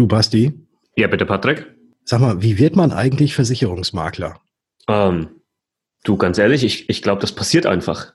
Du, Basti? Ja, bitte, Patrick. Sag mal, wie wird man eigentlich Versicherungsmakler? Ähm, du, ganz ehrlich, ich, ich glaube, das passiert einfach.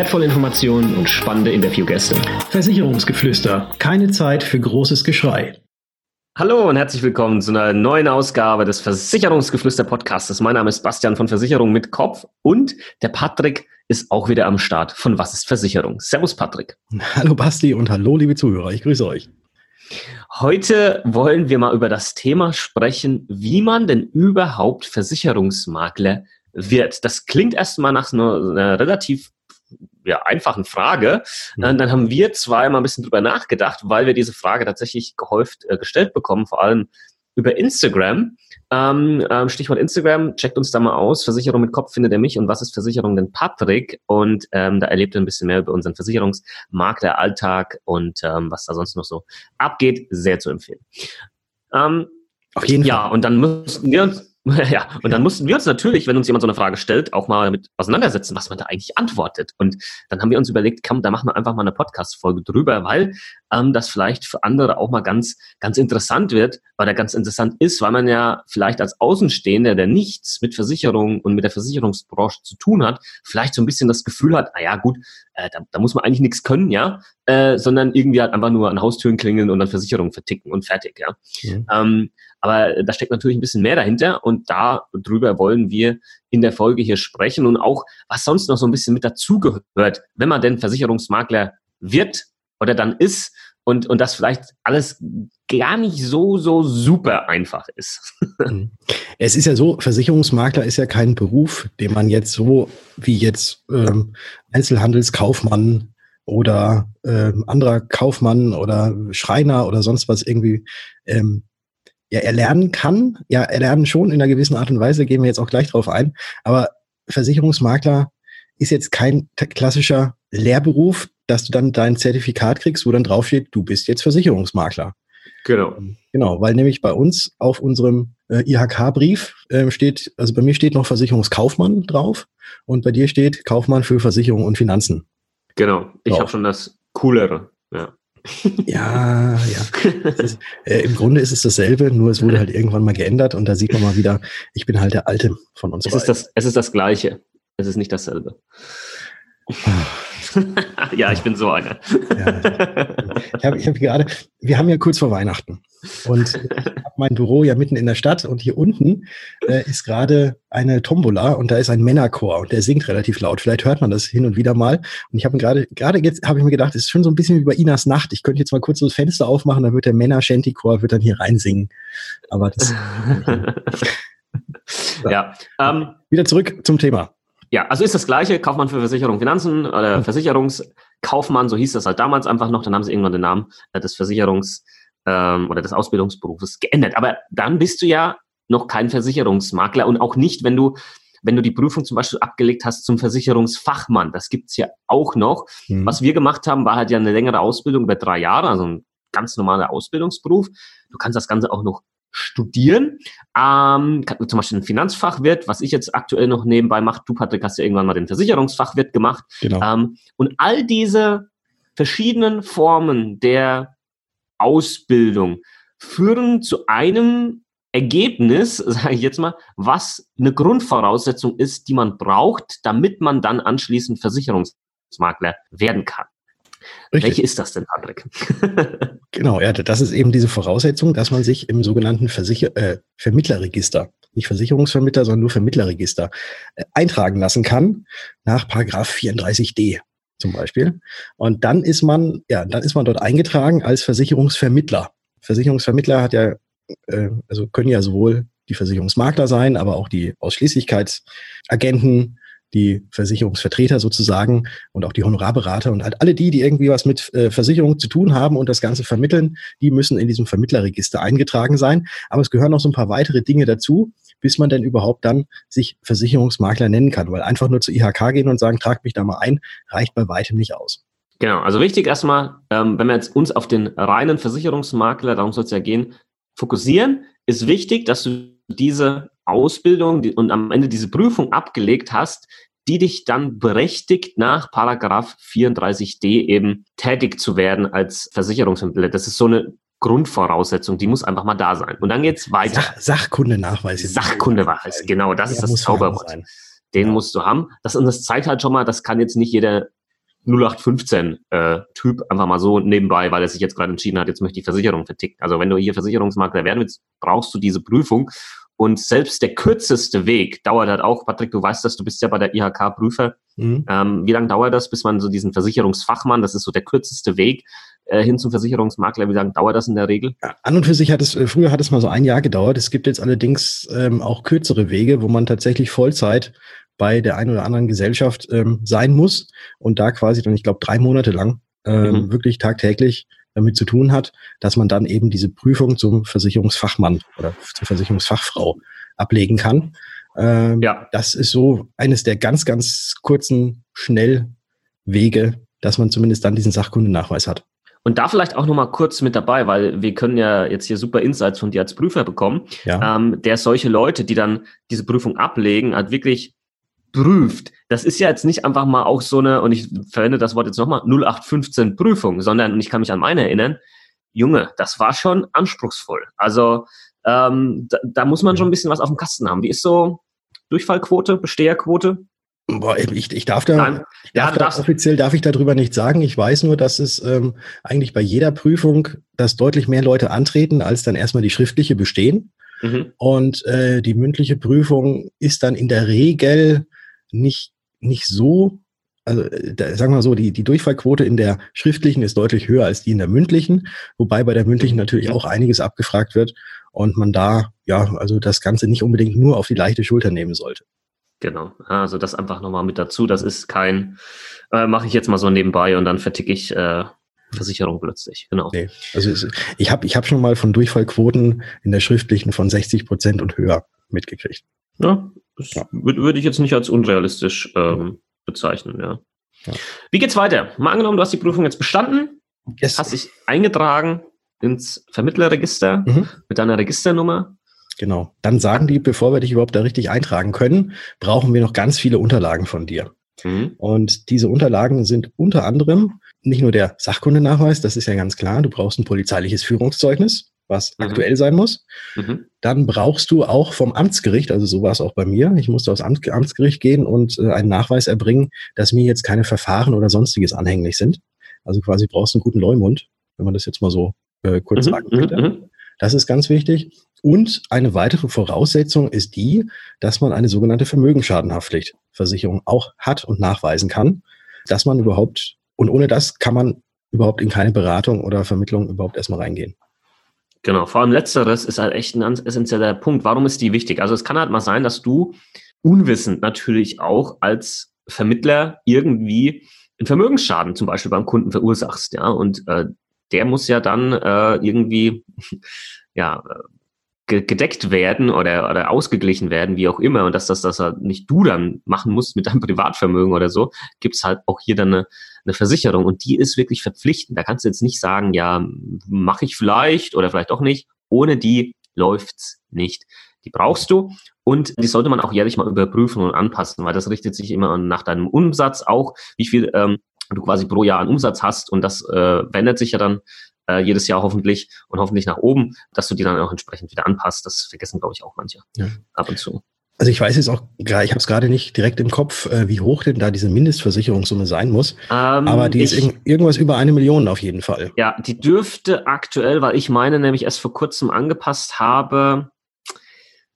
wertvolle Informationen und spannende Interviewgäste. Versicherungsgeflüster. Keine Zeit für großes Geschrei. Hallo und herzlich willkommen zu einer neuen Ausgabe des Versicherungsgeflüster Podcasts. Mein Name ist Bastian von Versicherung mit Kopf und der Patrick ist auch wieder am Start von Was ist Versicherung? Servus Patrick. Hallo Basti und hallo liebe Zuhörer. Ich grüße euch. Heute wollen wir mal über das Thema sprechen, wie man denn überhaupt Versicherungsmakler wird. Das klingt erstmal nach einer, einer relativ ja, einfachen Frage. Mhm. Dann haben wir zwei mal ein bisschen drüber nachgedacht, weil wir diese Frage tatsächlich gehäuft äh, gestellt bekommen, vor allem über Instagram. Ähm, ähm, Stichwort Instagram, checkt uns da mal aus. Versicherung mit Kopf findet er mich und was ist Versicherung denn Patrick? Und ähm, da erlebt ihr ein bisschen mehr über unseren Versicherungsmakler Alltag und ähm, was da sonst noch so abgeht. Sehr zu empfehlen. Ähm, Auf jeden Fall. Ja, und dann müssen wir uns Ja, und dann mussten wir uns natürlich, wenn uns jemand so eine Frage stellt, auch mal damit auseinandersetzen, was man da eigentlich antwortet. Und dann haben wir uns überlegt, komm, da machen wir einfach mal eine Podcast-Folge drüber, weil ähm, das vielleicht für andere auch mal ganz, ganz interessant wird, weil er ganz interessant ist, weil man ja vielleicht als Außenstehender, der nichts mit Versicherung und mit der Versicherungsbranche zu tun hat, vielleicht so ein bisschen das Gefühl hat, na ja, gut, äh, da, da muss man eigentlich nichts können, ja, äh, sondern irgendwie halt einfach nur an Haustüren klingeln und dann Versicherungen verticken und fertig, ja. Mhm. Ähm, aber da steckt natürlich ein bisschen mehr dahinter und darüber wollen wir in der Folge hier sprechen und auch, was sonst noch so ein bisschen mit dazugehört, wenn man denn Versicherungsmakler wird oder dann ist und, und das vielleicht alles gar nicht so, so super einfach ist. Mhm. Es ist ja so, Versicherungsmakler ist ja kein Beruf, den man jetzt so wie jetzt ähm, Einzelhandelskaufmann oder ähm, anderer Kaufmann oder Schreiner oder sonst was irgendwie ähm, ja erlernen kann. Ja, erlernen schon in einer gewissen Art und Weise, gehen wir jetzt auch gleich drauf ein. Aber Versicherungsmakler ist jetzt kein klassischer Lehrberuf, dass du dann dein Zertifikat kriegst, wo dann draufsteht, du bist jetzt Versicherungsmakler. Genau. Genau, weil nämlich bei uns auf unserem äh, IHK-Brief äh, steht, also bei mir steht noch Versicherungskaufmann drauf und bei dir steht Kaufmann für Versicherung und Finanzen. Genau, ich habe schon das Coolere. Ja. Ja, ja. Ist, äh, Im Grunde ist es dasselbe, nur es wurde halt irgendwann mal geändert und da sieht man mal wieder, ich bin halt der Alte von uns. Es, ist das, es ist das Gleiche. Es ist nicht dasselbe. ja, ich bin so einer. ja, ich habe hab gerade, wir haben ja kurz vor Weihnachten und ich habe mein Büro ja mitten in der Stadt und hier unten äh, ist gerade eine Tombola und da ist ein Männerchor und der singt relativ laut. Vielleicht hört man das hin und wieder mal. Und ich habe gerade, gerade jetzt habe ich mir gedacht, es ist schon so ein bisschen wie bei Inas Nacht. Ich könnte jetzt mal kurz so das Fenster aufmachen, dann wird der Männer-Shanty-Chor wird dann hier reinsingen. Aber das. ja. Ähm, wieder zurück zum Thema. Ja, also ist das gleiche, Kaufmann für Versicherung Finanzen oder hm. Versicherungskaufmann, so hieß das halt damals einfach noch, dann haben sie irgendwann den Namen äh, des Versicherungs- ähm, oder des Ausbildungsberufes geändert. Aber dann bist du ja noch kein Versicherungsmakler und auch nicht, wenn du wenn du die Prüfung zum Beispiel abgelegt hast zum Versicherungsfachmann. Das gibt's ja auch noch. Mhm. Was wir gemacht haben, war halt ja eine längere Ausbildung über drei Jahre, also ein ganz normaler Ausbildungsberuf. Du kannst das Ganze auch noch studieren. Ähm, zum Beispiel ein Finanzfachwirt, was ich jetzt aktuell noch nebenbei mache. Du, Patrick, hast ja irgendwann mal den Versicherungsfachwirt gemacht. Genau. Ähm, und all diese verschiedenen Formen der Ausbildung führen zu einem Ergebnis, sage ich jetzt mal, was eine Grundvoraussetzung ist, die man braucht, damit man dann anschließend Versicherungsmakler werden kann. Richtig. Welche ist das denn, Patrick? genau, ja, das ist eben diese Voraussetzung, dass man sich im sogenannten Versicher äh, Vermittlerregister, nicht Versicherungsvermittler, sondern nur Vermittlerregister, äh, eintragen lassen kann nach Paragraph 34d zum Beispiel. Und dann ist man, ja, dann ist man dort eingetragen als Versicherungsvermittler. Versicherungsvermittler hat ja, äh, also können ja sowohl die Versicherungsmakler sein, aber auch die Ausschließlichkeitsagenten, die Versicherungsvertreter sozusagen und auch die Honorarberater und halt alle die, die irgendwie was mit äh, Versicherung zu tun haben und das Ganze vermitteln, die müssen in diesem Vermittlerregister eingetragen sein. Aber es gehören noch so ein paar weitere Dinge dazu, bis man denn überhaupt dann sich Versicherungsmakler nennen kann. Weil einfach nur zu IHK gehen und sagen, trag mich da mal ein, reicht bei weitem nicht aus. Genau, also wichtig erstmal, ähm, wenn wir jetzt uns auf den reinen Versicherungsmakler, darum soll es ja gehen, fokussieren, ist wichtig, dass du diese Ausbildung und am Ende diese Prüfung abgelegt hast, die dich dann berechtigt, nach Paragraph 34d eben tätig zu werden als Versicherungsvermittler. Das ist so eine Grundvoraussetzung, die muss einfach mal da sein. Und dann geht's weiter. Sach Sachkundenachweis. Sachkundenachweis, genau, das Der ist das Zauberwort. Den ja. musst du haben. Das, und das zeigt halt schon mal, das kann jetzt nicht jeder 0815-Typ äh, einfach mal so nebenbei, weil er sich jetzt gerade entschieden hat, jetzt möchte ich Versicherung verticken. Also wenn du hier Versicherungsmakler werden willst, brauchst du diese Prüfung. Und selbst der kürzeste Weg dauert halt auch, Patrick, du weißt das, du bist ja bei der IHK-Prüfer. Mhm. Ähm, wie lange dauert das, bis man so diesen Versicherungsfachmann, das ist so der kürzeste Weg, äh, hin zum Versicherungsmakler, wie lange dauert das in der Regel? Ja, an und für sich hat es, äh, früher hat es mal so ein Jahr gedauert. Es gibt jetzt allerdings ähm, auch kürzere Wege, wo man tatsächlich Vollzeit bei der einen oder anderen Gesellschaft ähm, sein muss und da quasi dann, ich glaube, drei Monate lang ähm, mhm. wirklich tagtäglich damit zu tun hat, dass man dann eben diese Prüfung zum Versicherungsfachmann oder zur Versicherungsfachfrau ablegen kann. Ähm, ja. Das ist so eines der ganz, ganz kurzen Schnellwege, dass man zumindest dann diesen Sachkundennachweis hat. Und da vielleicht auch nochmal kurz mit dabei, weil wir können ja jetzt hier super Insights von dir als Prüfer bekommen, ja. ähm, der solche Leute, die dann diese Prüfung ablegen, halt wirklich prüft. Das ist ja jetzt nicht einfach mal auch so eine, und ich verwende das Wort jetzt nochmal, 0815 Prüfung, sondern, und ich kann mich an meine erinnern, Junge, das war schon anspruchsvoll. Also ähm, da, da muss man schon ein bisschen was auf dem Kasten haben. Wie ist so Durchfallquote, Besteherquote? Boah, ich, ich darf da, Nein. darf ja, da offiziell darf ich darüber nicht sagen. Ich weiß nur, dass es ähm, eigentlich bei jeder Prüfung, dass deutlich mehr Leute antreten, als dann erstmal die schriftliche bestehen. Mhm. Und äh, die mündliche Prüfung ist dann in der Regel nicht, nicht so, also da, sagen wir so, die, die Durchfallquote in der schriftlichen ist deutlich höher als die in der mündlichen, wobei bei der mündlichen natürlich auch einiges abgefragt wird und man da, ja, also das Ganze nicht unbedingt nur auf die leichte Schulter nehmen sollte. Genau, also das einfach nochmal mit dazu. Das ist kein, äh, mache ich jetzt mal so nebenbei und dann verticke ich äh, Versicherung plötzlich. Genau. Nee, also ich habe ich hab schon mal von Durchfallquoten in der schriftlichen von 60 Prozent und höher mitgekriegt. Ja, das ja. würde ich jetzt nicht als unrealistisch ähm, bezeichnen, ja. ja. Wie geht's weiter? Mal angenommen, du hast die Prüfung jetzt bestanden, yes. hast dich eingetragen ins Vermittlerregister mhm. mit deiner Registernummer. Genau. Dann sagen die, bevor wir dich überhaupt da richtig eintragen können, brauchen wir noch ganz viele Unterlagen von dir. Mhm. Und diese Unterlagen sind unter anderem nicht nur der Sachkundenachweis, das ist ja ganz klar, du brauchst ein polizeiliches Führungszeugnis, was mhm. aktuell sein muss. Mhm. Dann brauchst du auch vom Amtsgericht, also so war es auch bei mir, ich musste aufs Amt, Amtsgericht gehen und äh, einen Nachweis erbringen, dass mir jetzt keine Verfahren oder sonstiges anhänglich sind. Also quasi brauchst du einen guten Leumund, wenn man das jetzt mal so äh, kurz mhm. sagen möchte. Mhm. Das ist ganz wichtig. Und eine weitere Voraussetzung ist die, dass man eine sogenannte Vermögensschadenhaftpflichtversicherung auch hat und nachweisen kann, dass man überhaupt, und ohne das kann man überhaupt in keine Beratung oder Vermittlung überhaupt erstmal reingehen. Genau, vor allem letzteres ist halt echt ein essentieller Punkt. Warum ist die wichtig? Also es kann halt mal sein, dass du unwissend natürlich auch als Vermittler irgendwie einen Vermögensschaden zum Beispiel beim Kunden verursachst, ja, und äh, der muss ja dann äh, irgendwie ja gedeckt werden oder, oder ausgeglichen werden, wie auch immer, und dass das, dass nicht du dann machen musst mit deinem Privatvermögen oder so, gibt's halt auch hier dann eine, eine Versicherung und die ist wirklich verpflichtend. Da kannst du jetzt nicht sagen, ja, mache ich vielleicht oder vielleicht auch nicht. Ohne die läuft's nicht. Die brauchst du und die sollte man auch jährlich mal überprüfen und anpassen, weil das richtet sich immer nach deinem Umsatz auch, wie viel ähm, du quasi pro Jahr an Umsatz hast und das äh, wendet sich ja dann äh, jedes Jahr hoffentlich und hoffentlich nach oben, dass du die dann auch entsprechend wieder anpasst. Das vergessen, glaube ich, auch manche ja. ab und zu. Also ich weiß jetzt auch, ich habe es gerade nicht direkt im Kopf, äh, wie hoch denn da diese Mindestversicherungssumme sein muss. Ähm, aber die ich, ist irg irgendwas über eine Million auf jeden Fall. Ja, die dürfte aktuell, weil ich meine nämlich erst vor kurzem angepasst habe,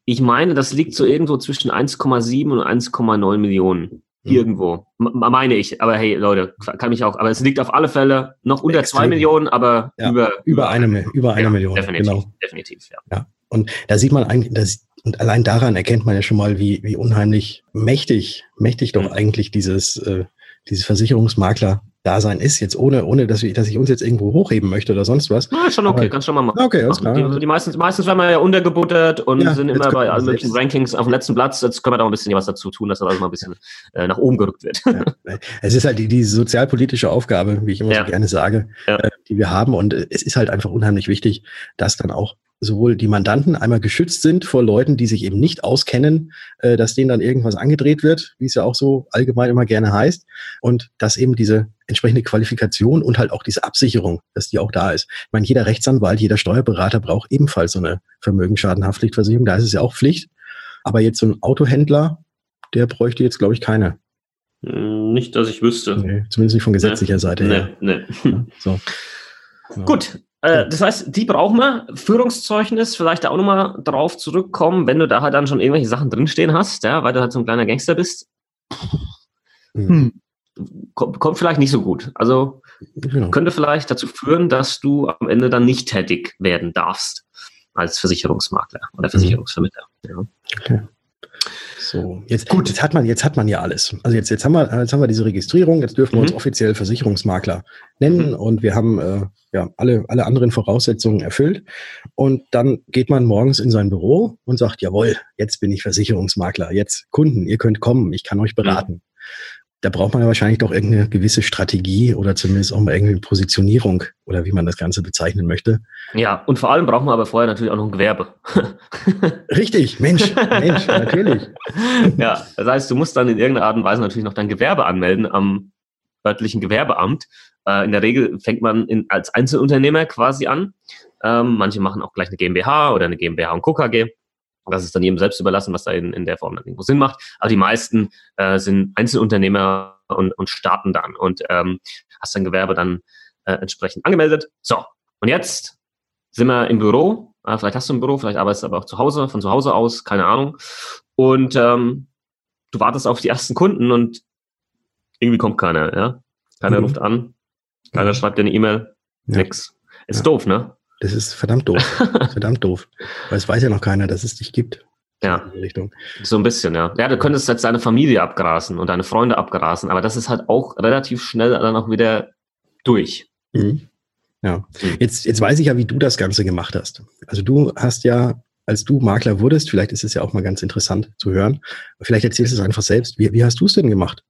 ich meine, das liegt so irgendwo zwischen 1,7 und 1,9 Millionen. Mhm. Irgendwo. Meine ich. Aber hey, Leute, kann mich auch. Aber es liegt auf alle Fälle noch unter Extrem. zwei Millionen, aber ja, über, über eine, über eine ja, Million. Definitiv, genau. definitiv, ja. ja. Und da sieht man eigentlich, das, und allein daran erkennt man ja schon mal, wie, wie unheimlich mächtig, mächtig doch eigentlich dieses, äh, dieses Versicherungsmakler Dasein ist, jetzt ohne, ohne dass, ich, dass ich uns jetzt irgendwo hochheben möchte oder sonst was. Na, schon okay, Aber, kannst schon mal machen. Okay, alles klar. Die, also die meistens, meistens werden wir ja untergebuttert und ja, sind immer bei allen möglichen Rankings auf dem letzten Platz. Jetzt können wir da ein bisschen was dazu tun, dass das alles mal ein bisschen äh, nach oben gerückt wird. Ja. Es ist halt die, die sozialpolitische Aufgabe, wie ich immer ja. so gerne sage, äh, die wir haben. Und es ist halt einfach unheimlich wichtig, dass dann auch sowohl die Mandanten einmal geschützt sind vor Leuten, die sich eben nicht auskennen, äh, dass denen dann irgendwas angedreht wird, wie es ja auch so allgemein immer gerne heißt, und dass eben diese entsprechende Qualifikation und halt auch diese Absicherung, dass die auch da ist. Ich meine, jeder Rechtsanwalt, jeder Steuerberater braucht ebenfalls so eine Vermögensschadenhaftpflichtversicherung, da ist es ja auch Pflicht. Aber jetzt so ein Autohändler, der bräuchte jetzt, glaube ich, keine. Hm, nicht, dass ich wüsste. Nee, zumindest nicht von gesetzlicher nee. Seite her. Nee, nee. so. Ja. Gut, äh, das heißt, die brauchen wir. Führungszeugnis, vielleicht auch nochmal drauf zurückkommen, wenn du da halt dann schon irgendwelche Sachen drinstehen hast, ja, weil du halt so ein kleiner Gangster bist. Hm. Kommt, kommt vielleicht nicht so gut. Also genau. könnte vielleicht dazu führen, dass du am Ende dann nicht tätig werden darfst als Versicherungsmakler oder mhm. Versicherungsvermittler. Ja. Okay. So, jetzt, Gut. jetzt hat man, jetzt hat man ja alles. Also jetzt, jetzt haben wir, jetzt haben wir diese Registrierung, jetzt dürfen wir uns mhm. offiziell Versicherungsmakler nennen mhm. und wir haben äh, ja alle, alle anderen Voraussetzungen erfüllt. Und dann geht man morgens in sein Büro und sagt, jawohl, jetzt bin ich Versicherungsmakler, jetzt Kunden, ihr könnt kommen, ich kann euch mhm. beraten. Mhm da braucht man ja wahrscheinlich doch irgendeine gewisse Strategie oder zumindest auch mal irgendeine Positionierung oder wie man das Ganze bezeichnen möchte. Ja, und vor allem brauchen wir aber vorher natürlich auch noch ein Gewerbe. Richtig, Mensch, Mensch, natürlich. Ja, das heißt, du musst dann in irgendeiner Art und Weise natürlich noch dein Gewerbe anmelden am örtlichen Gewerbeamt. Äh, in der Regel fängt man in, als Einzelunternehmer quasi an. Ähm, manche machen auch gleich eine GmbH oder eine GmbH und KKG. Das ist dann jedem selbst überlassen, was da in, in der Form dann irgendwo Sinn macht. Aber die meisten äh, sind Einzelunternehmer und, und starten dann und ähm, hast dein Gewerbe dann äh, entsprechend angemeldet. So, und jetzt sind wir im Büro. Äh, vielleicht hast du ein Büro, vielleicht arbeitest du aber auch zu Hause, von zu Hause aus, keine Ahnung. Und ähm, du wartest auf die ersten Kunden und irgendwie kommt keiner, ja. Keiner mhm. ruft an, keiner mhm. schreibt dir eine E-Mail, ja. nix. Ist ja. doof, ne? Das ist verdammt doof. verdammt doof. Weil es weiß ja noch keiner, dass es dich gibt. Ja. So ein bisschen, ja. Ja, du könntest jetzt deine Familie abgrasen und deine Freunde abgrasen, aber das ist halt auch relativ schnell dann auch wieder durch. Mhm. Ja. Mhm. Jetzt, jetzt weiß ich ja, wie du das Ganze gemacht hast. Also du hast ja, als du Makler wurdest, vielleicht ist es ja auch mal ganz interessant zu hören, vielleicht erzählst du es einfach selbst. Wie, wie hast du es denn gemacht?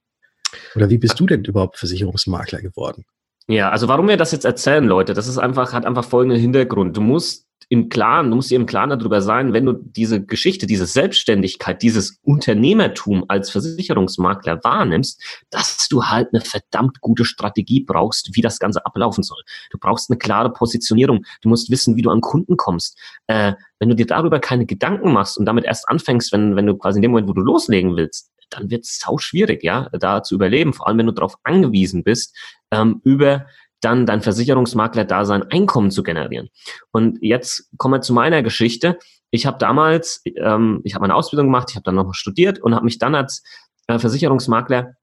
Oder wie bist du denn überhaupt Versicherungsmakler geworden? Ja, also warum wir das jetzt erzählen, Leute, das ist einfach, hat einfach folgenden Hintergrund. Du musst im Klaren, du musst dir im Klaren darüber sein, wenn du diese Geschichte, diese Selbstständigkeit, dieses Unternehmertum als Versicherungsmakler wahrnimmst, dass du halt eine verdammt gute Strategie brauchst, wie das Ganze ablaufen soll. Du brauchst eine klare Positionierung. Du musst wissen, wie du an Kunden kommst. Äh, wenn du dir darüber keine Gedanken machst und damit erst anfängst, wenn, wenn du quasi in dem Moment, wo du loslegen willst, dann wird es sau schwierig, ja, da zu überleben, vor allem wenn du darauf angewiesen bist, ähm, über dann dein Versicherungsmakler da sein Einkommen zu generieren. Und jetzt kommen wir zu meiner Geschichte. Ich habe damals, ähm, ich habe meine Ausbildung gemacht, ich habe dann noch studiert und habe mich dann als äh, Versicherungsmakler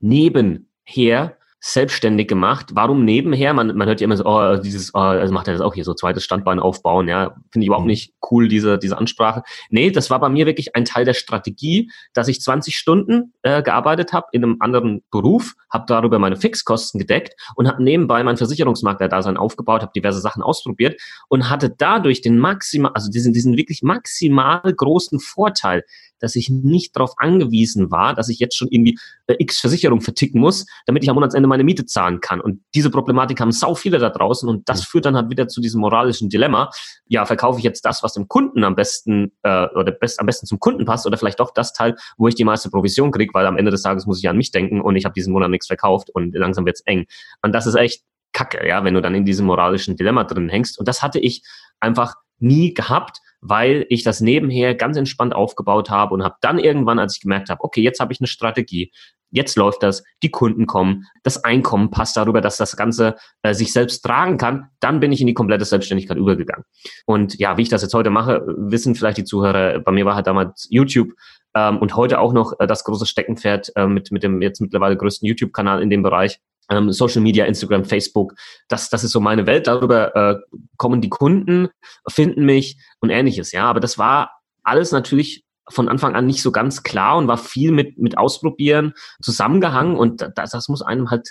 nebenher selbstständig gemacht. Warum nebenher? Man, man hört ja immer so, oh, dieses, oh, also macht er das auch hier, so zweites Standbein aufbauen, ja. Finde ich überhaupt mhm. nicht cool, diese, diese Ansprache. Nee, das war bei mir wirklich ein Teil der Strategie, dass ich 20 Stunden äh, gearbeitet habe in einem anderen Beruf, habe darüber meine Fixkosten gedeckt und habe nebenbei mein Versicherungsmakler-Dasein aufgebaut, habe diverse Sachen ausprobiert und hatte dadurch den maximal, also diesen, diesen wirklich maximal großen Vorteil, dass ich nicht darauf angewiesen war, dass ich jetzt schon irgendwie äh, X Versicherung verticken muss, damit ich am Monatsende meine Miete zahlen kann. Und diese Problematik haben sau viele da draußen und das führt dann halt wieder zu diesem moralischen Dilemma. Ja, verkaufe ich jetzt das, was dem Kunden am besten äh, oder best, am besten zum Kunden passt oder vielleicht doch das Teil, wo ich die meiste Provision kriege, weil am Ende des Tages muss ich an mich denken und ich habe diesen Monat nichts verkauft und langsam wird's eng. Und das ist echt Kacke, ja, wenn du dann in diesem moralischen Dilemma drin hängst. Und das hatte ich einfach nie gehabt weil ich das nebenher ganz entspannt aufgebaut habe und habe dann irgendwann, als ich gemerkt habe, okay, jetzt habe ich eine Strategie, jetzt läuft das, die Kunden kommen, das Einkommen passt darüber, dass das Ganze äh, sich selbst tragen kann, dann bin ich in die komplette Selbstständigkeit übergegangen. Und ja, wie ich das jetzt heute mache, wissen vielleicht die Zuhörer, bei mir war halt damals YouTube ähm, und heute auch noch äh, das große Steckenpferd äh, mit, mit dem jetzt mittlerweile größten YouTube-Kanal in dem Bereich ähm, Social Media, Instagram, Facebook. Das, das ist so meine Welt. Darüber äh, kommen die Kunden, finden mich und ähnliches. Ja, aber das war alles natürlich von Anfang an nicht so ganz klar und war viel mit, mit Ausprobieren zusammengehangen und das, das muss einem halt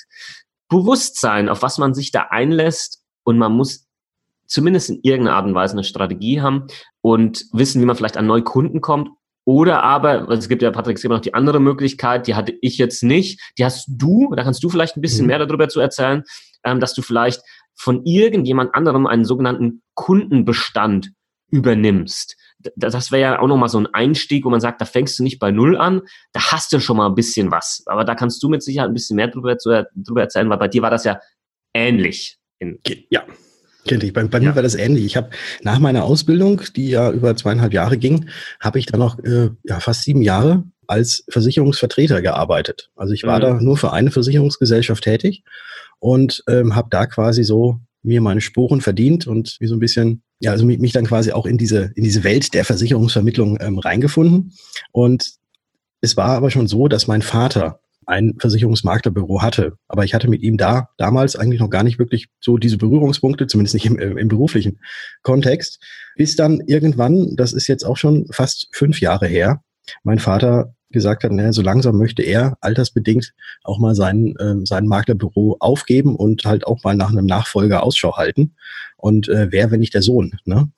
bewusst sein, auf was man sich da einlässt und man muss zumindest in irgendeiner Art und Weise eine Strategie haben und wissen, wie man vielleicht an neue Kunden kommt. Oder aber, es gibt ja, Patrick, es gibt noch die andere Möglichkeit, die hatte ich jetzt nicht, die hast du, da kannst du vielleicht ein bisschen mhm. mehr darüber zu erzählen, ähm, dass du vielleicht von irgendjemand anderem einen sogenannten Kundenbestand übernimmst. Das wäre ja auch nochmal so ein Einstieg, wo man sagt, da fängst du nicht bei Null an, da hast du schon mal ein bisschen was. Aber da kannst du mit Sicherheit ein bisschen mehr drüber, drüber erzählen, weil bei dir war das ja ähnlich. ja, Kennt ich. Bei, bei ja. mir war das ähnlich. Ich habe nach meiner Ausbildung, die ja über zweieinhalb Jahre ging, habe ich dann noch äh, ja, fast sieben Jahre als Versicherungsvertreter gearbeitet. Also ich war mhm. da nur für eine Versicherungsgesellschaft tätig und ähm, habe da quasi so mir meine Spuren verdient und wie so ein bisschen, ja, also mich, mich dann quasi auch in diese, in diese Welt der Versicherungsvermittlung ähm, reingefunden. Und es war aber schon so, dass mein Vater ein Versicherungsmaklerbüro hatte. Aber ich hatte mit ihm da damals eigentlich noch gar nicht wirklich so diese Berührungspunkte, zumindest nicht im, im beruflichen Kontext. Bis dann irgendwann, das ist jetzt auch schon fast fünf Jahre her, mein Vater gesagt hat, naja, so langsam möchte er altersbedingt auch mal sein, äh, sein Maklerbüro aufgeben und halt auch mal nach einem Nachfolger Ausschau halten. Und äh, wer, wenn nicht der Sohn? Ne?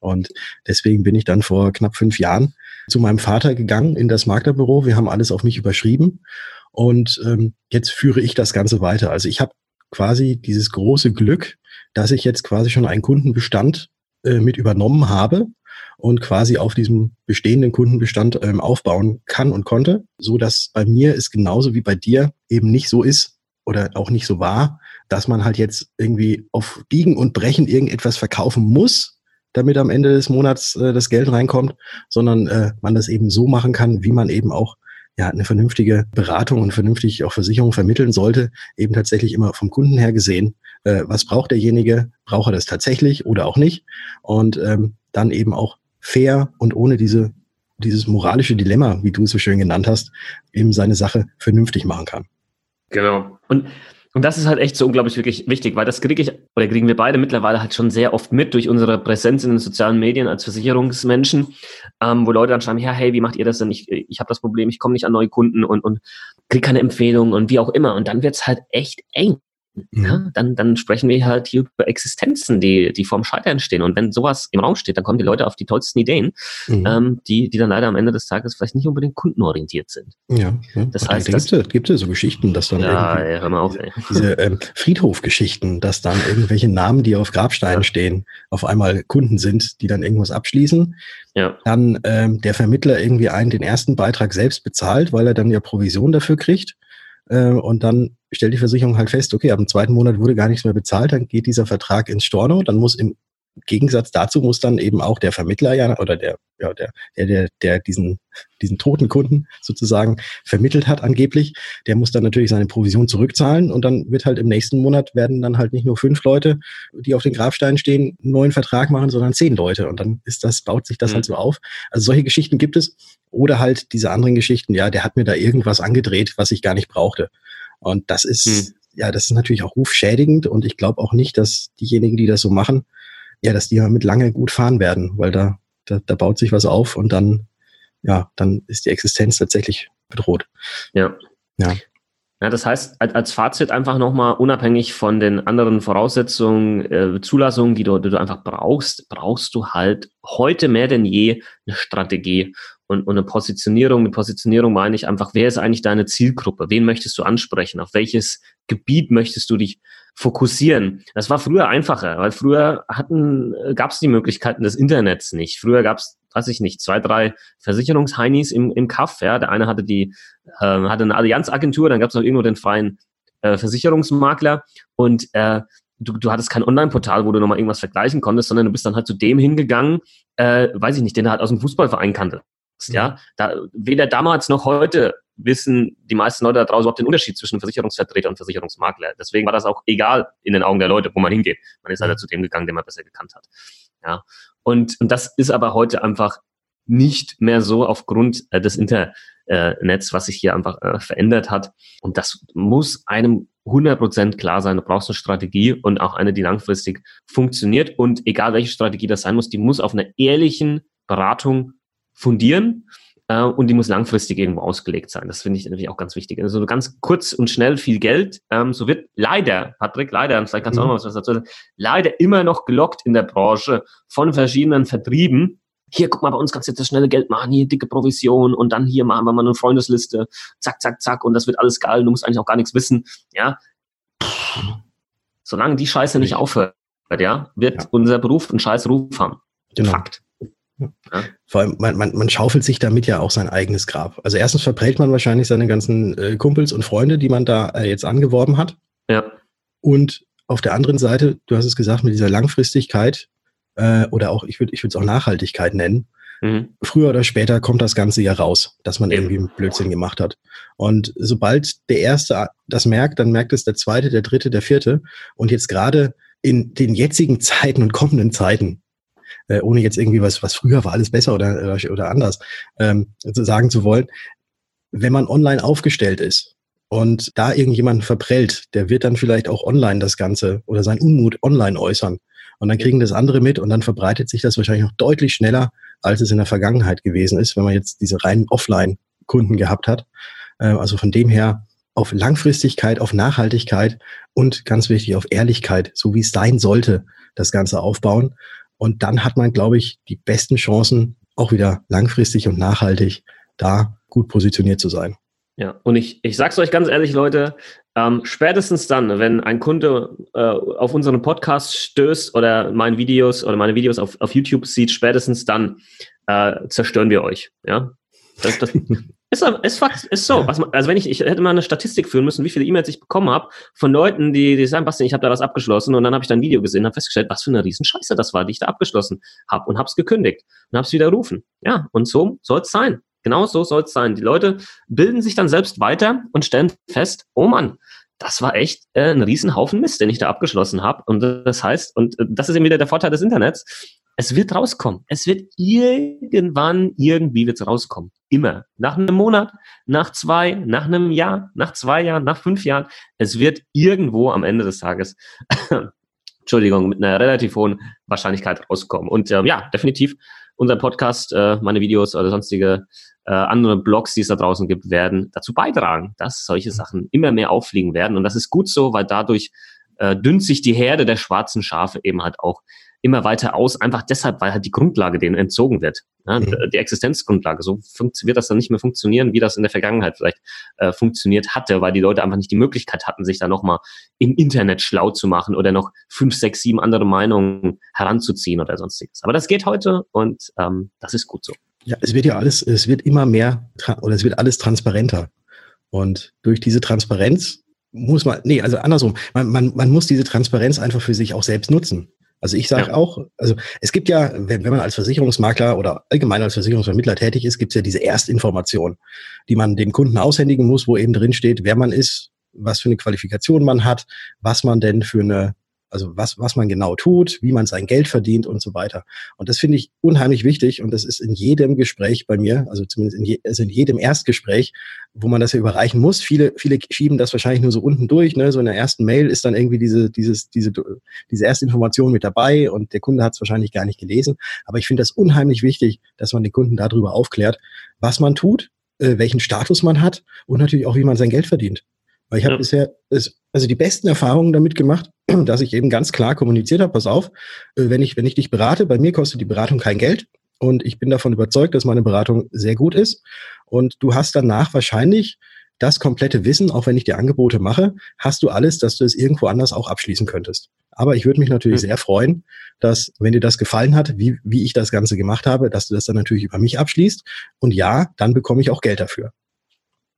Und deswegen bin ich dann vor knapp fünf Jahren zu meinem Vater gegangen in das Maklerbüro. Wir haben alles auf mich überschrieben und ähm, jetzt führe ich das Ganze weiter. Also ich habe quasi dieses große Glück, dass ich jetzt quasi schon einen Kundenbestand äh, mit übernommen habe und quasi auf diesem bestehenden Kundenbestand ähm, aufbauen kann und konnte, so dass bei mir es genauso wie bei dir eben nicht so ist oder auch nicht so war, dass man halt jetzt irgendwie auf Biegen und Brechen irgendetwas verkaufen muss, damit am Ende des Monats äh, das Geld reinkommt, sondern äh, man das eben so machen kann, wie man eben auch ja, eine vernünftige Beratung und vernünftig auch Versicherung vermitteln sollte, eben tatsächlich immer vom Kunden her gesehen, äh, was braucht derjenige, braucht er das tatsächlich oder auch nicht und ähm, dann eben auch fair und ohne diese, dieses moralische Dilemma, wie du es so schön genannt hast, eben seine Sache vernünftig machen kann. Genau. Und und das ist halt echt so unglaublich wirklich wichtig, weil das kriege ich oder kriegen wir beide mittlerweile halt schon sehr oft mit durch unsere Präsenz in den sozialen Medien als Versicherungsmenschen, ähm, wo Leute dann schreiben, ja, hey, wie macht ihr das denn? Ich, ich habe das Problem, ich komme nicht an neue Kunden und, und kriege keine Empfehlung und wie auch immer. Und dann wird's halt echt eng. Mhm. Ja, dann, dann sprechen wir halt hier über Existenzen, die, die vorm Scheitern stehen. Und wenn sowas im Raum steht, dann kommen die Leute auf die tollsten Ideen, mhm. ähm, die, die dann leider am Ende des Tages vielleicht nicht unbedingt kundenorientiert sind. Ja, ja. das heißt, da gibt, gibt es so Geschichten, dass dann ja, ja, hör mal auf, ey. diese ähm, Friedhofgeschichten, dass dann irgendwelche Namen, die auf Grabsteinen ja. stehen, auf einmal Kunden sind, die dann irgendwas abschließen. Ja. Dann ähm, der Vermittler irgendwie einen den ersten Beitrag selbst bezahlt, weil er dann ja Provision dafür kriegt. Äh, und dann stellt die Versicherung halt fest, okay, ab dem zweiten Monat wurde gar nichts mehr bezahlt, dann geht dieser Vertrag ins Storno, dann muss im Gegensatz dazu muss dann eben auch der Vermittler ja oder der ja der der der, der diesen diesen toten Kunden sozusagen vermittelt hat angeblich, der muss dann natürlich seine Provision zurückzahlen und dann wird halt im nächsten Monat werden dann halt nicht nur fünf Leute, die auf den Grabsteinen stehen, einen neuen Vertrag machen, sondern zehn Leute und dann ist das baut sich das halt mhm. halt so auf. Also solche Geschichten gibt es oder halt diese anderen Geschichten, ja, der hat mir da irgendwas angedreht, was ich gar nicht brauchte. Und das ist mhm. ja, das ist natürlich auch rufschädigend und ich glaube auch nicht, dass diejenigen, die das so machen, ja, dass die mit lange gut fahren werden, weil da, da, da baut sich was auf und dann, ja, dann ist die Existenz tatsächlich bedroht. Ja. Ja. Ja, das heißt, als Fazit einfach nochmal unabhängig von den anderen Voraussetzungen, äh, Zulassungen, die du, die du einfach brauchst, brauchst du halt heute mehr denn je eine Strategie und, und eine Positionierung. Mit Positionierung meine ich einfach, wer ist eigentlich deine Zielgruppe? Wen möchtest du ansprechen? Auf welches Gebiet möchtest du dich fokussieren? Das war früher einfacher, weil früher hatten, gab es die Möglichkeiten des Internets nicht. Früher gab es, weiß ich nicht, zwei, drei Versicherungsheinis im, im Kaff. Ja, der eine hatte die, äh, hatte eine Allianzagentur, dann gab es noch irgendwo den freien äh, Versicherungsmakler. Und äh, du, du hattest kein Online-Portal, wo du nochmal irgendwas vergleichen konntest, sondern du bist dann halt zu dem hingegangen, äh, weiß ich nicht, den er halt aus dem Fußballverein kannte ja, da, weder damals noch heute wissen die meisten Leute da draußen überhaupt den Unterschied zwischen Versicherungsvertreter und Versicherungsmakler. Deswegen war das auch egal in den Augen der Leute, wo man hingeht. Man ist halt zu dem gegangen, den man besser gekannt hat. Ja, und, und das ist aber heute einfach nicht mehr so aufgrund äh, des Internets, was sich hier einfach äh, verändert hat. Und das muss einem 100% klar sein. Du brauchst eine Strategie und auch eine, die langfristig funktioniert. Und egal welche Strategie das sein muss, die muss auf einer ehrlichen Beratung fundieren äh, und die muss langfristig irgendwo ausgelegt sein. Das finde ich natürlich auch ganz wichtig. Also ganz kurz und schnell viel Geld, ähm, so wird leider, Patrick, leider, und vielleicht kannst du mhm. auch noch was dazu sagen, leider immer noch gelockt in der Branche von verschiedenen Vertrieben. Hier, guck mal, bei uns kannst du jetzt das schnelle Geld machen, hier dicke Provision und dann hier machen wir mal eine Freundesliste, zack, zack, zack, und das wird alles geil, du musst eigentlich auch gar nichts wissen. Ja, solange die Scheiße nicht aufhört, ja, wird ja. unser Beruf einen scheiß Ruf haben. Genau. Fakt. Ja. Vor allem, man, man, man schaufelt sich damit ja auch sein eigenes Grab. Also erstens verprellt man wahrscheinlich seine ganzen äh, Kumpels und Freunde, die man da äh, jetzt angeworben hat. Ja. Und auf der anderen Seite, du hast es gesagt, mit dieser Langfristigkeit äh, oder auch, ich würde ich würde es auch Nachhaltigkeit nennen, mhm. früher oder später kommt das Ganze ja raus, dass man irgendwie einen Blödsinn gemacht hat. Und sobald der Erste das merkt, dann merkt es der Zweite, der Dritte, der Vierte. Und jetzt gerade in den jetzigen Zeiten und kommenden Zeiten, äh, ohne jetzt irgendwie was, was früher war alles besser oder, oder anders, ähm, sagen zu wollen, wenn man online aufgestellt ist und da irgendjemanden verprellt, der wird dann vielleicht auch online das Ganze oder sein Unmut online äußern. Und dann kriegen das andere mit und dann verbreitet sich das wahrscheinlich noch deutlich schneller, als es in der Vergangenheit gewesen ist, wenn man jetzt diese reinen Offline-Kunden gehabt hat. Äh, also von dem her auf Langfristigkeit, auf Nachhaltigkeit und ganz wichtig auf Ehrlichkeit, so wie es sein sollte, das Ganze aufbauen. Und dann hat man, glaube ich, die besten Chancen, auch wieder langfristig und nachhaltig da gut positioniert zu sein. Ja, und ich, ich sag's euch ganz ehrlich, Leute, ähm, spätestens dann, wenn ein Kunde äh, auf unseren Podcast stößt oder meine Videos oder meine Videos auf, auf YouTube sieht, spätestens dann äh, zerstören wir euch. Ja, das, das ist, ist, Fakt, ist so. Was also wenn ich, ich hätte mal eine Statistik führen müssen, wie viele E-Mails ich bekommen habe von Leuten, die, die sagen, Bastian, ich habe da was abgeschlossen und dann habe ich da ein Video gesehen, habe festgestellt, was für eine Riesenscheiße das war, die ich da abgeschlossen habe und habe es gekündigt und habe es widerrufen. Ja, und so soll es sein. Genau so soll es sein. Die Leute bilden sich dann selbst weiter und stellen fest, oh Mann, das war echt äh, ein Riesenhaufen Mist, den ich da abgeschlossen habe. Und das heißt, und äh, das ist eben wieder der Vorteil des Internets, es wird rauskommen. Es wird irgendwann, irgendwie wird es rauskommen. Immer. Nach einem Monat, nach zwei, nach einem Jahr, nach zwei Jahren, nach fünf Jahren. Es wird irgendwo am Ende des Tages, Entschuldigung, mit einer relativ hohen Wahrscheinlichkeit rauskommen. Und äh, ja, definitiv unser Podcast, äh, meine Videos oder sonstige äh, andere Blogs, die es da draußen gibt, werden dazu beitragen, dass solche Sachen immer mehr auffliegen werden. Und das ist gut so, weil dadurch äh, dünnt sich die Herde der schwarzen Schafe eben halt auch immer weiter aus, einfach deshalb, weil halt die Grundlage denen entzogen wird. Ja, mhm. Die Existenzgrundlage. So wird das dann nicht mehr funktionieren, wie das in der Vergangenheit vielleicht äh, funktioniert hatte, weil die Leute einfach nicht die Möglichkeit hatten, sich da nochmal im Internet schlau zu machen oder noch fünf, sechs, sieben andere Meinungen heranzuziehen oder sonstiges. Aber das geht heute und ähm, das ist gut so. Ja, es wird ja alles, es wird immer mehr oder es wird alles transparenter. Und durch diese Transparenz muss man, nee, also andersrum, man, man, man muss diese Transparenz einfach für sich auch selbst nutzen. Also ich sage ja. auch, also es gibt ja, wenn, wenn man als Versicherungsmakler oder allgemein als Versicherungsvermittler tätig ist, gibt es ja diese Erstinformation, die man dem Kunden aushändigen muss, wo eben drin steht, wer man ist, was für eine Qualifikation man hat, was man denn für eine also was, was man genau tut, wie man sein Geld verdient und so weiter. Und das finde ich unheimlich wichtig und das ist in jedem Gespräch bei mir, also zumindest in, je, also in jedem Erstgespräch, wo man das ja überreichen muss. Viele, viele schieben das wahrscheinlich nur so unten durch. Ne? So in der ersten Mail ist dann irgendwie diese, dieses, diese, diese erste Information mit dabei und der Kunde hat es wahrscheinlich gar nicht gelesen. Aber ich finde das unheimlich wichtig, dass man den Kunden darüber aufklärt, was man tut, äh, welchen Status man hat und natürlich auch, wie man sein Geld verdient. Weil ich habe ja. bisher also die besten Erfahrungen damit gemacht, dass ich eben ganz klar kommuniziert habe, pass auf, äh, wenn ich, wenn ich dich berate, bei mir kostet die Beratung kein Geld und ich bin davon überzeugt, dass meine Beratung sehr gut ist und du hast danach wahrscheinlich das komplette Wissen, auch wenn ich dir Angebote mache, hast du alles, dass du es irgendwo anders auch abschließen könntest. Aber ich würde mich natürlich mhm. sehr freuen, dass, wenn dir das gefallen hat, wie, wie ich das Ganze gemacht habe, dass du das dann natürlich über mich abschließt. Und ja, dann bekomme ich auch Geld dafür.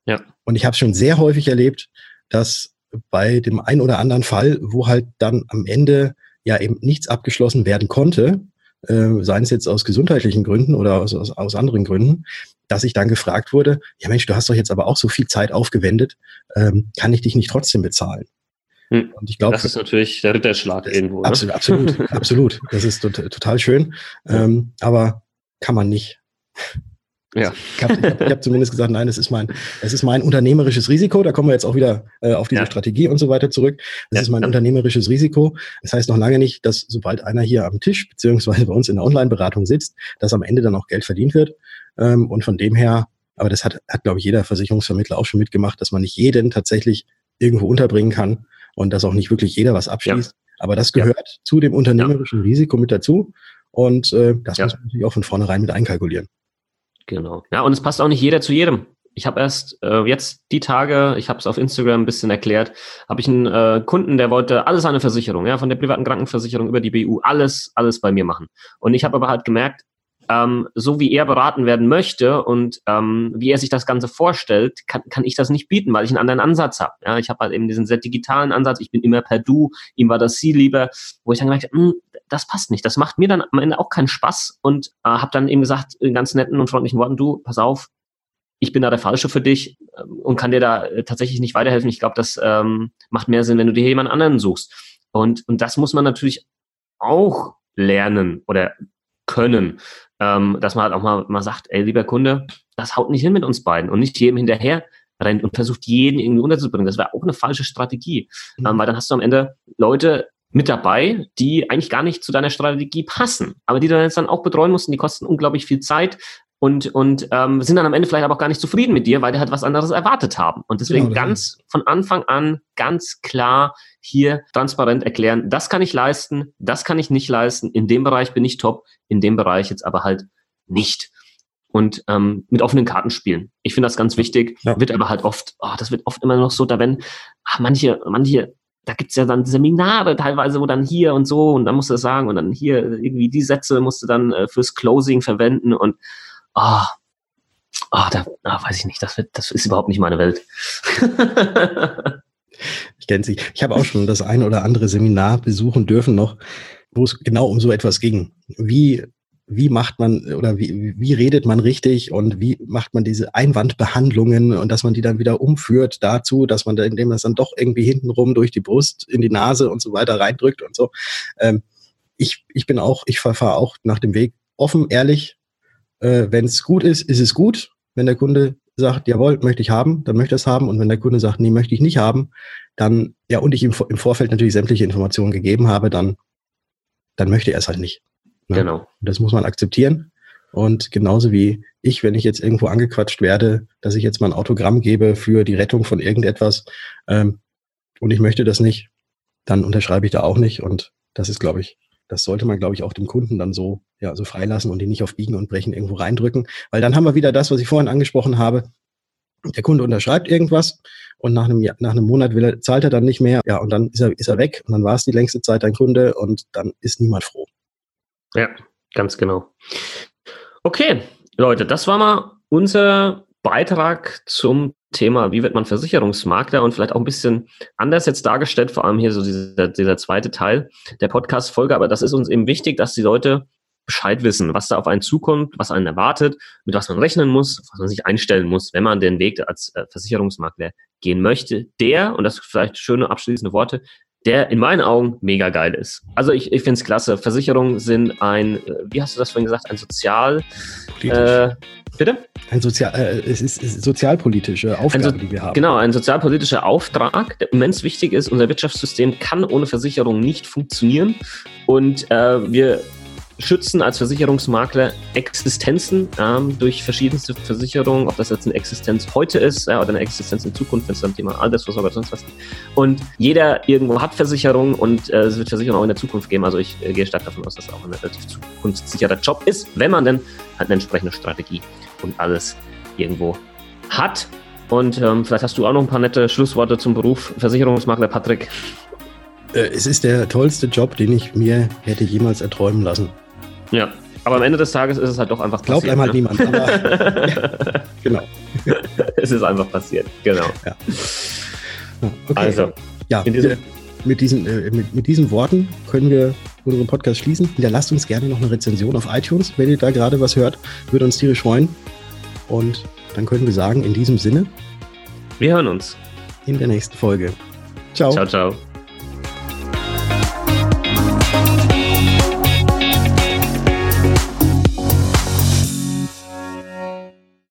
Ja. Und ich habe schon sehr häufig erlebt, dass bei dem einen oder anderen Fall, wo halt dann am Ende ja eben nichts abgeschlossen werden konnte, äh, seien es jetzt aus gesundheitlichen Gründen oder aus, aus, aus anderen Gründen, dass ich dann gefragt wurde, ja Mensch, du hast doch jetzt aber auch so viel Zeit aufgewendet, ähm, kann ich dich nicht trotzdem bezahlen? Hm. Und ich glaube, das ist natürlich der Ritterschlag irgendwo. Absolut, ne? absolut, absolut. Das ist total schön, ähm, aber kann man nicht. Ja. Ich habe hab, hab zumindest gesagt, nein, es ist mein, es ist mein unternehmerisches Risiko. Da kommen wir jetzt auch wieder äh, auf diese ja. Strategie und so weiter zurück. Es ja. ist mein ja. unternehmerisches Risiko. Das heißt noch lange nicht, dass sobald einer hier am Tisch beziehungsweise bei uns in der Online-Beratung sitzt, dass am Ende dann auch Geld verdient wird. Ähm, und von dem her, aber das hat, hat, glaube ich, jeder Versicherungsvermittler auch schon mitgemacht, dass man nicht jeden tatsächlich irgendwo unterbringen kann und dass auch nicht wirklich jeder was abschließt. Aber das gehört zu dem unternehmerischen. Risiko mit dazu. Und äh, das muss man natürlich auch von vornherein mit einkalkulieren. Genau. Ja, und es passt auch nicht jeder zu jedem. Ich habe erst äh, jetzt die Tage, ich habe es auf Instagram ein bisschen erklärt, habe ich einen äh, Kunden, der wollte alles eine Versicherung, ja, von der privaten Krankenversicherung über die BU, alles, alles bei mir machen. Und ich habe aber halt gemerkt, ähm, so wie er beraten werden möchte und ähm, wie er sich das Ganze vorstellt, kann, kann ich das nicht bieten, weil ich einen anderen Ansatz habe. Ja, ich habe halt eben diesen sehr digitalen Ansatz, ich bin immer per Du, ihm war das Sie lieber, wo ich dann gemerkt habe, hm, das passt nicht, das macht mir dann am Ende auch keinen Spaß und äh, habe dann eben gesagt, in ganz netten und freundlichen Worten, du, pass auf, ich bin da der Falsche für dich ähm, und kann dir da äh, tatsächlich nicht weiterhelfen. Ich glaube, das ähm, macht mehr Sinn, wenn du dir jemand anderen suchst. Und, und das muss man natürlich auch lernen oder können, ähm, dass man halt auch mal, mal sagt, ey, lieber Kunde, das haut nicht hin mit uns beiden und nicht jedem hinterher rennt und versucht, jeden irgendwie unterzubringen. Das wäre auch eine falsche Strategie, mhm. ähm, weil dann hast du am Ende Leute mit dabei, die eigentlich gar nicht zu deiner Strategie passen, aber die du jetzt dann auch betreuen musst und die kosten unglaublich viel Zeit, und, und ähm, sind dann am Ende vielleicht aber auch gar nicht zufrieden mit dir, weil die halt was anderes erwartet haben. Und deswegen genau, ganz von Anfang an ganz klar hier transparent erklären, das kann ich leisten, das kann ich nicht leisten, in dem Bereich bin ich top, in dem Bereich jetzt aber halt nicht. Und ähm, mit offenen Karten spielen. Ich finde das ganz wichtig, ja. wird aber halt oft, oh, das wird oft immer noch so, da wenn ach, manche, manche da gibt's ja dann Seminare teilweise, wo dann hier und so und dann musst du das sagen und dann hier irgendwie die Sätze musst du dann äh, fürs Closing verwenden und ah, ah, da ah, weiß ich nicht, das, wird, das ist überhaupt nicht meine Welt. ich kenne sie. Ich habe auch schon das ein oder andere Seminar besuchen dürfen noch, wo es genau um so etwas ging. Wie, wie macht man oder wie, wie redet man richtig und wie macht man diese Einwandbehandlungen und dass man die dann wieder umführt dazu, dass man da, indem man es dann doch irgendwie hintenrum durch die Brust in die Nase und so weiter reindrückt und so. Ähm, ich, ich bin auch, ich verfahre auch nach dem Weg offen, ehrlich, äh, wenn es gut ist, ist es gut. Wenn der Kunde sagt, jawohl, möchte ich haben, dann möchte er es haben. Und wenn der Kunde sagt, nee, möchte ich nicht haben, dann, ja, und ich im, im Vorfeld natürlich sämtliche Informationen gegeben habe, dann, dann möchte er es halt nicht. Ne? Genau. Und das muss man akzeptieren. Und genauso wie ich, wenn ich jetzt irgendwo angequatscht werde, dass ich jetzt mal ein Autogramm gebe für die Rettung von irgendetwas ähm, und ich möchte das nicht, dann unterschreibe ich da auch nicht. Und das ist, glaube ich, das sollte man, glaube ich, auch dem Kunden dann so, ja, so freilassen und ihn nicht auf Biegen und Brechen irgendwo reindrücken. Weil dann haben wir wieder das, was ich vorhin angesprochen habe. Der Kunde unterschreibt irgendwas und nach einem, nach einem Monat will er, zahlt er dann nicht mehr. Ja, und dann ist er, ist er weg und dann war es die längste Zeit dein Kunde und dann ist niemand froh. Ja, ganz genau. Okay, Leute, das war mal unser Beitrag zum Thema, wie wird man Versicherungsmakler und vielleicht auch ein bisschen anders jetzt dargestellt, vor allem hier so dieser, dieser zweite Teil der Podcast-Folge. Aber das ist uns eben wichtig, dass die Leute Bescheid wissen, was da auf einen zukommt, was einen erwartet, mit was man rechnen muss, was man sich einstellen muss, wenn man den Weg als äh, Versicherungsmakler gehen möchte. Der, und das vielleicht schöne abschließende Worte, der in meinen Augen mega geil ist. Also ich, ich finde es klasse. Versicherungen sind ein, äh, wie hast du das vorhin gesagt, ein Sozial... Äh, bitte? Ein Sozial, äh, es ist, ist sozialpolitische Aufgabe, so, die wir haben. Genau, ein sozialpolitischer Auftrag, der immens wichtig ist. Unser Wirtschaftssystem kann ohne Versicherung nicht funktionieren. Und äh, wir schützen als Versicherungsmakler Existenzen ähm, durch verschiedenste Versicherungen, ob das jetzt eine Existenz heute ist äh, oder eine Existenz in Zukunft, wenn es dann Thema Altersvorsorge oder sonst was gibt. Und jeder irgendwo hat Versicherung und äh, es wird Versicherung auch in der Zukunft geben. Also ich äh, gehe stark davon aus, dass es auch ein relativ zukunftssicherer Job ist, wenn man denn halt eine entsprechende Strategie und alles irgendwo hat. Und ähm, vielleicht hast du auch noch ein paar nette Schlussworte zum Beruf Versicherungsmakler, Patrick. Äh, es ist der tollste Job, den ich mir hätte jemals erträumen lassen. Ja, aber am Ende des Tages ist es halt doch einfach Glaubt passiert. Glaubt einmal ne? niemand. Aber, ja, genau. es ist einfach passiert, genau. Ja. Okay. Also, ja, diesem mit, diesen, äh, mit, mit diesen Worten können wir unseren Podcast schließen. Hinterlasst uns gerne noch eine Rezension auf iTunes, wenn ihr da gerade was hört. Würde uns tierisch freuen. Und dann können wir sagen, in diesem Sinne. Wir hören uns. In der nächsten Folge. Ciao. Ciao, ciao.